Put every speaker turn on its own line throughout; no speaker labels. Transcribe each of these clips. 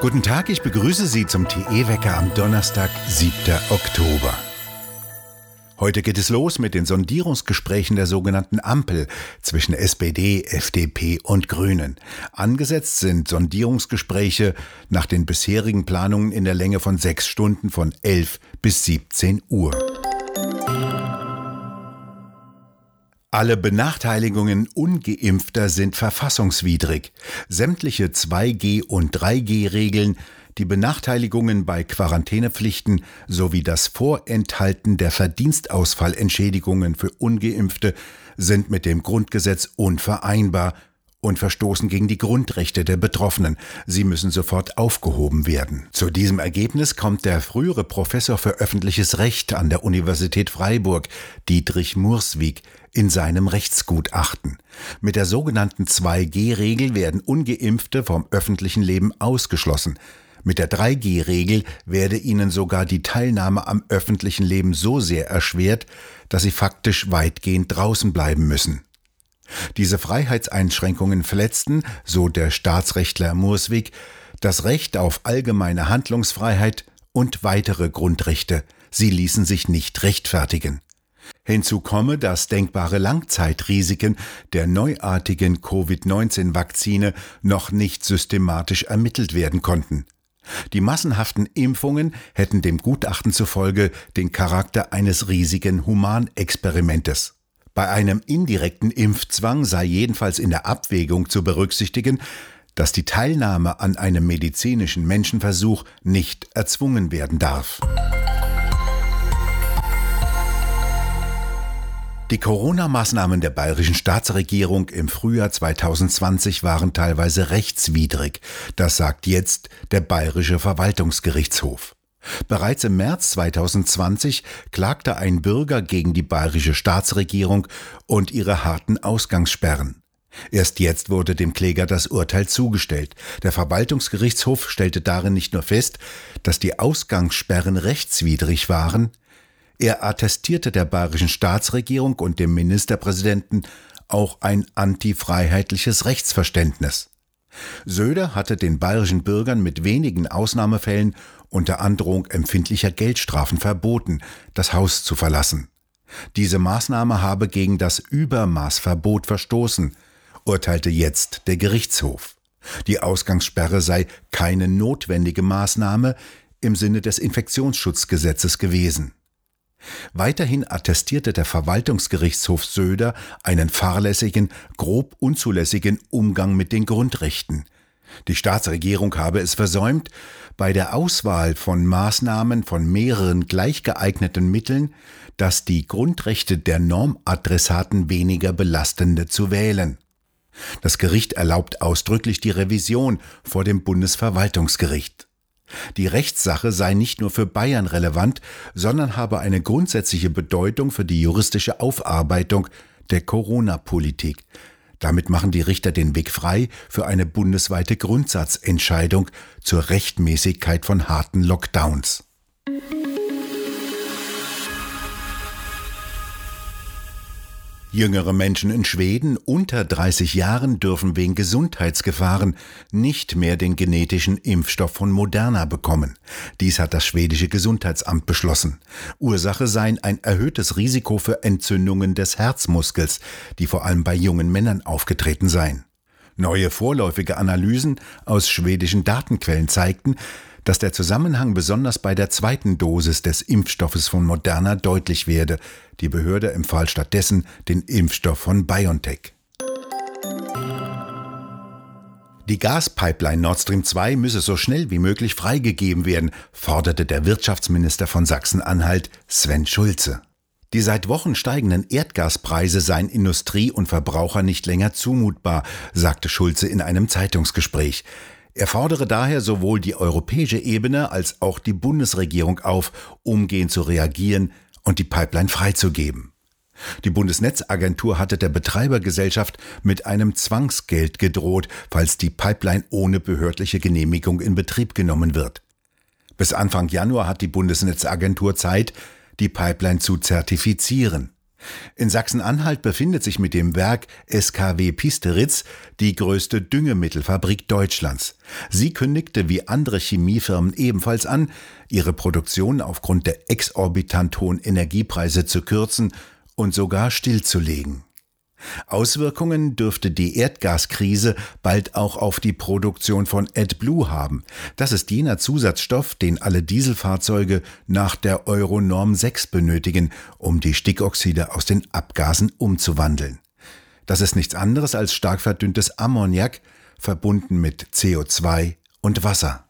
Guten Tag, ich begrüße Sie zum TE-Wecker am Donnerstag, 7. Oktober. Heute geht es los mit den Sondierungsgesprächen der sogenannten Ampel zwischen SPD, FDP und Grünen. Angesetzt sind Sondierungsgespräche nach den bisherigen Planungen in der Länge von sechs Stunden von 11 bis 17 Uhr. Alle Benachteiligungen ungeimpfter sind verfassungswidrig. Sämtliche 2G- und 3G-Regeln die Benachteiligungen bei Quarantänepflichten sowie das Vorenthalten der Verdienstausfallentschädigungen für ungeimpfte sind mit dem Grundgesetz unvereinbar und verstoßen gegen die Grundrechte der Betroffenen. Sie müssen sofort aufgehoben werden. Zu diesem Ergebnis kommt der frühere Professor für öffentliches Recht an der Universität Freiburg, Dietrich Murswig, in seinem Rechtsgutachten. Mit der sogenannten 2G-Regel werden ungeimpfte vom öffentlichen Leben ausgeschlossen. Mit der 3G-Regel werde ihnen sogar die Teilnahme am öffentlichen Leben so sehr erschwert, dass sie faktisch weitgehend draußen bleiben müssen. Diese Freiheitseinschränkungen verletzten, so der Staatsrechtler Murswig, das Recht auf allgemeine Handlungsfreiheit und weitere Grundrechte. Sie ließen sich nicht rechtfertigen. Hinzu komme, dass denkbare Langzeitrisiken der neuartigen Covid-19-Vakzine noch nicht systematisch ermittelt werden konnten. Die massenhaften Impfungen hätten dem Gutachten zufolge den Charakter eines riesigen Humanexperimentes. Bei einem indirekten Impfzwang sei jedenfalls in der Abwägung zu berücksichtigen, dass die Teilnahme an einem medizinischen Menschenversuch nicht erzwungen werden darf. Die Corona-Maßnahmen der bayerischen Staatsregierung im Frühjahr 2020 waren teilweise rechtswidrig. Das sagt jetzt der bayerische Verwaltungsgerichtshof. Bereits im März 2020 klagte ein Bürger gegen die bayerische Staatsregierung und ihre harten Ausgangssperren. Erst jetzt wurde dem Kläger das Urteil zugestellt. Der Verwaltungsgerichtshof stellte darin nicht nur fest, dass die Ausgangssperren rechtswidrig waren, er attestierte der bayerischen Staatsregierung und dem Ministerpräsidenten auch ein antifreiheitliches Rechtsverständnis. Söder hatte den bayerischen Bürgern mit wenigen Ausnahmefällen unter Androhung empfindlicher Geldstrafen verboten, das Haus zu verlassen. Diese Maßnahme habe gegen das Übermaßverbot verstoßen, urteilte jetzt der Gerichtshof. Die Ausgangssperre sei keine notwendige Maßnahme im Sinne des Infektionsschutzgesetzes gewesen. Weiterhin attestierte der Verwaltungsgerichtshof Söder einen fahrlässigen, grob unzulässigen Umgang mit den Grundrechten. Die Staatsregierung habe es versäumt, bei der Auswahl von Maßnahmen von mehreren gleich geeigneten Mitteln, dass die Grundrechte der Normadressaten weniger belastende zu wählen. Das Gericht erlaubt ausdrücklich die Revision vor dem Bundesverwaltungsgericht. Die Rechtssache sei nicht nur für Bayern relevant, sondern habe eine grundsätzliche Bedeutung für die juristische Aufarbeitung der Corona-Politik. Damit machen die Richter den Weg frei für eine bundesweite Grundsatzentscheidung zur Rechtmäßigkeit von harten Lockdowns. Jüngere Menschen in Schweden unter 30 Jahren dürfen wegen Gesundheitsgefahren nicht mehr den genetischen Impfstoff von Moderna bekommen. Dies hat das schwedische Gesundheitsamt beschlossen. Ursache seien ein erhöhtes Risiko für Entzündungen des Herzmuskels, die vor allem bei jungen Männern aufgetreten seien. Neue vorläufige Analysen aus schwedischen Datenquellen zeigten, dass der Zusammenhang besonders bei der zweiten Dosis des Impfstoffes von Moderna deutlich werde. Die Behörde empfahl stattdessen den Impfstoff von BioNTech. Die Gaspipeline Nord Stream 2 müsse so schnell wie möglich freigegeben werden, forderte der Wirtschaftsminister von Sachsen-Anhalt Sven Schulze. Die seit Wochen steigenden Erdgaspreise seien Industrie und Verbraucher nicht länger zumutbar, sagte Schulze in einem Zeitungsgespräch. Er fordere daher sowohl die europäische Ebene als auch die Bundesregierung auf, umgehend zu reagieren und die Pipeline freizugeben. Die Bundesnetzagentur hatte der Betreibergesellschaft mit einem Zwangsgeld gedroht, falls die Pipeline ohne behördliche Genehmigung in Betrieb genommen wird. Bis Anfang Januar hat die Bundesnetzagentur Zeit, die Pipeline zu zertifizieren. In Sachsen-Anhalt befindet sich mit dem Werk SKW Pisteritz die größte Düngemittelfabrik Deutschlands. Sie kündigte wie andere Chemiefirmen ebenfalls an, ihre Produktion aufgrund der exorbitant hohen Energiepreise zu kürzen und sogar stillzulegen. Auswirkungen dürfte die Erdgaskrise bald auch auf die Produktion von AdBlue haben. Das ist jener Zusatzstoff, den alle Dieselfahrzeuge nach der Euro-Norm 6 benötigen, um die Stickoxide aus den Abgasen umzuwandeln. Das ist nichts anderes als stark verdünntes Ammoniak, verbunden mit CO2 und Wasser.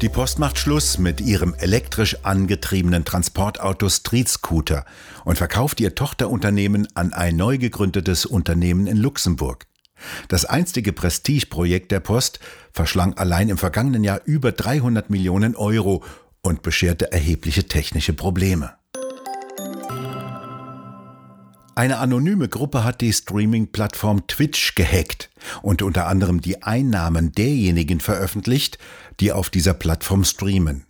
Die Post macht Schluss mit ihrem elektrisch angetriebenen Transportauto Street Scooter und verkauft ihr Tochterunternehmen an ein neu gegründetes Unternehmen in Luxemburg. Das einstige Prestigeprojekt der Post verschlang allein im vergangenen Jahr über 300 Millionen Euro und bescherte erhebliche technische Probleme. Eine anonyme Gruppe hat die Streaming-Plattform Twitch gehackt und unter anderem die Einnahmen derjenigen veröffentlicht, die auf dieser Plattform streamen.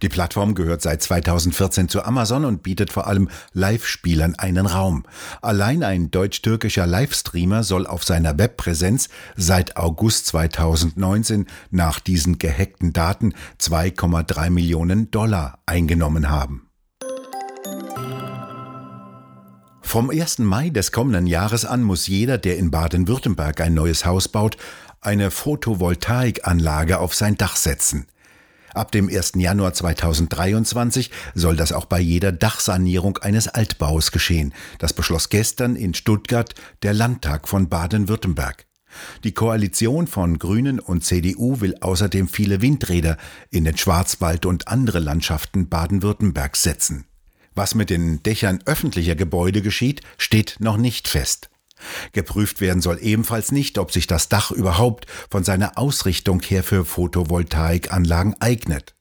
Die Plattform gehört seit 2014 zu Amazon und bietet vor allem Live-Spielern einen Raum. Allein ein deutsch-türkischer Livestreamer soll auf seiner Webpräsenz seit August 2019 nach diesen gehackten Daten 2,3 Millionen Dollar eingenommen haben. Vom 1. Mai des kommenden Jahres an muss jeder, der in Baden-Württemberg ein neues Haus baut, eine Photovoltaikanlage auf sein Dach setzen. Ab dem 1. Januar 2023 soll das auch bei jeder Dachsanierung eines Altbaus geschehen. Das beschloss gestern in Stuttgart der Landtag von Baden-Württemberg. Die Koalition von Grünen und CDU will außerdem viele Windräder in den Schwarzwald und andere Landschaften Baden-Württembergs setzen. Was mit den Dächern öffentlicher Gebäude geschieht, steht noch nicht fest. Geprüft werden soll ebenfalls nicht, ob sich das Dach überhaupt von seiner Ausrichtung her für Photovoltaikanlagen eignet.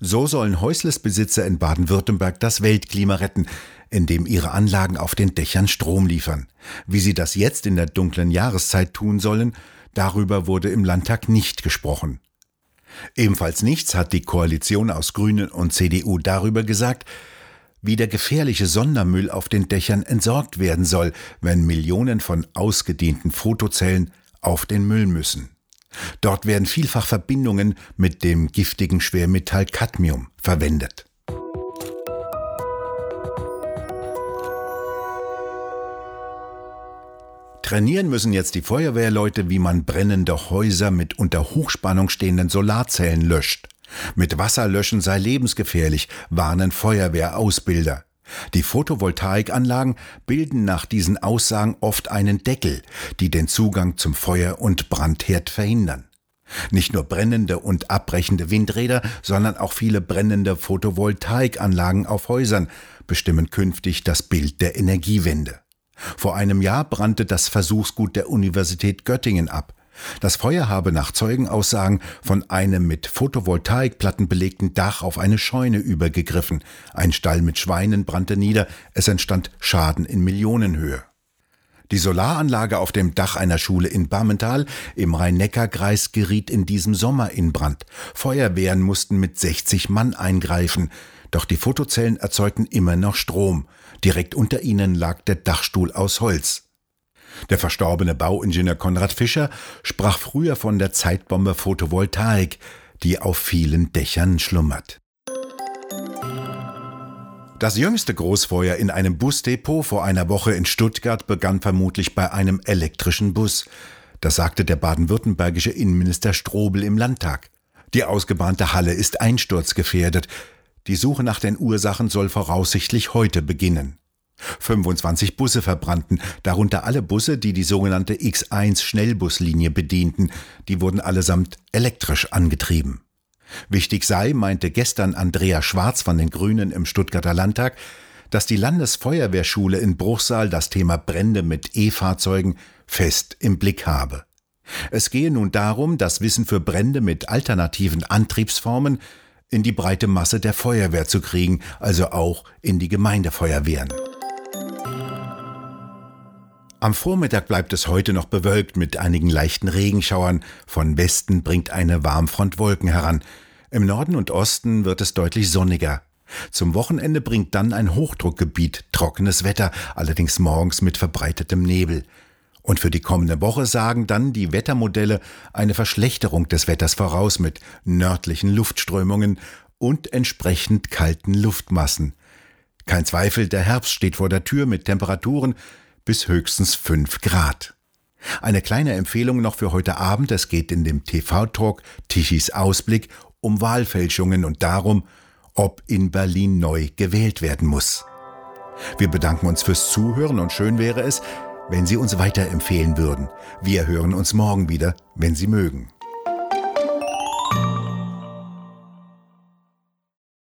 So sollen Häuslesbesitzer in Baden-Württemberg das Weltklima retten, indem ihre Anlagen auf den Dächern Strom liefern. Wie sie das jetzt in der dunklen Jahreszeit tun sollen, darüber wurde im Landtag nicht gesprochen. Ebenfalls nichts hat die Koalition aus Grünen und CDU darüber gesagt, wie der gefährliche Sondermüll auf den Dächern entsorgt werden soll, wenn Millionen von ausgedehnten Fotozellen auf den Müll müssen. Dort werden vielfach Verbindungen mit dem giftigen Schwermetall Cadmium verwendet. Trainieren müssen jetzt die Feuerwehrleute, wie man brennende Häuser mit unter Hochspannung stehenden Solarzellen löscht. Mit Wasser löschen sei lebensgefährlich, warnen Feuerwehrausbilder. Die Photovoltaikanlagen bilden nach diesen Aussagen oft einen Deckel, die den Zugang zum Feuer- und Brandherd verhindern. Nicht nur brennende und abbrechende Windräder, sondern auch viele brennende Photovoltaikanlagen auf Häusern bestimmen künftig das Bild der Energiewende. Vor einem Jahr brannte das Versuchsgut der Universität Göttingen ab. Das Feuer habe nach Zeugenaussagen von einem mit Photovoltaikplatten belegten Dach auf eine Scheune übergegriffen. Ein Stall mit Schweinen brannte nieder, es entstand Schaden in Millionenhöhe. Die Solaranlage auf dem Dach einer Schule in Bammental im Rhein-Neckar-Kreis geriet in diesem Sommer in Brand. Feuerwehren mussten mit 60 Mann eingreifen. Doch die Fotozellen erzeugten immer noch Strom. Direkt unter ihnen lag der Dachstuhl aus Holz. Der verstorbene Bauingenieur Konrad Fischer sprach früher von der Zeitbombe Photovoltaik, die auf vielen Dächern schlummert. Das jüngste Großfeuer in einem Busdepot vor einer Woche in Stuttgart begann vermutlich bei einem elektrischen Bus. Das sagte der baden-württembergische Innenminister Strobel im Landtag. Die ausgebahnte Halle ist einsturzgefährdet. Die Suche nach den Ursachen soll voraussichtlich heute beginnen. 25 Busse verbrannten, darunter alle Busse, die die sogenannte X1 Schnellbuslinie bedienten, die wurden allesamt elektrisch angetrieben. Wichtig sei, meinte gestern Andrea Schwarz von den Grünen im Stuttgarter Landtag, dass die Landesfeuerwehrschule in Bruchsal das Thema Brände mit E-Fahrzeugen fest im Blick habe. Es gehe nun darum, das Wissen für Brände mit alternativen Antriebsformen in die breite Masse der Feuerwehr zu kriegen, also auch in die Gemeindefeuerwehren. Am Vormittag bleibt es heute noch bewölkt mit einigen leichten Regenschauern. Von Westen bringt eine Warmfront Wolken heran. Im Norden und Osten wird es deutlich sonniger. Zum Wochenende bringt dann ein Hochdruckgebiet trockenes Wetter, allerdings morgens mit verbreitetem Nebel. Und für die kommende Woche sagen dann die Wettermodelle eine Verschlechterung des Wetters voraus mit nördlichen Luftströmungen und entsprechend kalten Luftmassen. Kein Zweifel, der Herbst steht vor der Tür mit Temperaturen bis höchstens 5 Grad. Eine kleine Empfehlung noch für heute Abend, es geht in dem TV-Talk Tichys Ausblick um Wahlfälschungen und darum, ob in Berlin neu gewählt werden muss. Wir bedanken uns fürs Zuhören und schön wäre es, wenn Sie uns weiterempfehlen würden. Wir hören uns morgen wieder, wenn Sie mögen.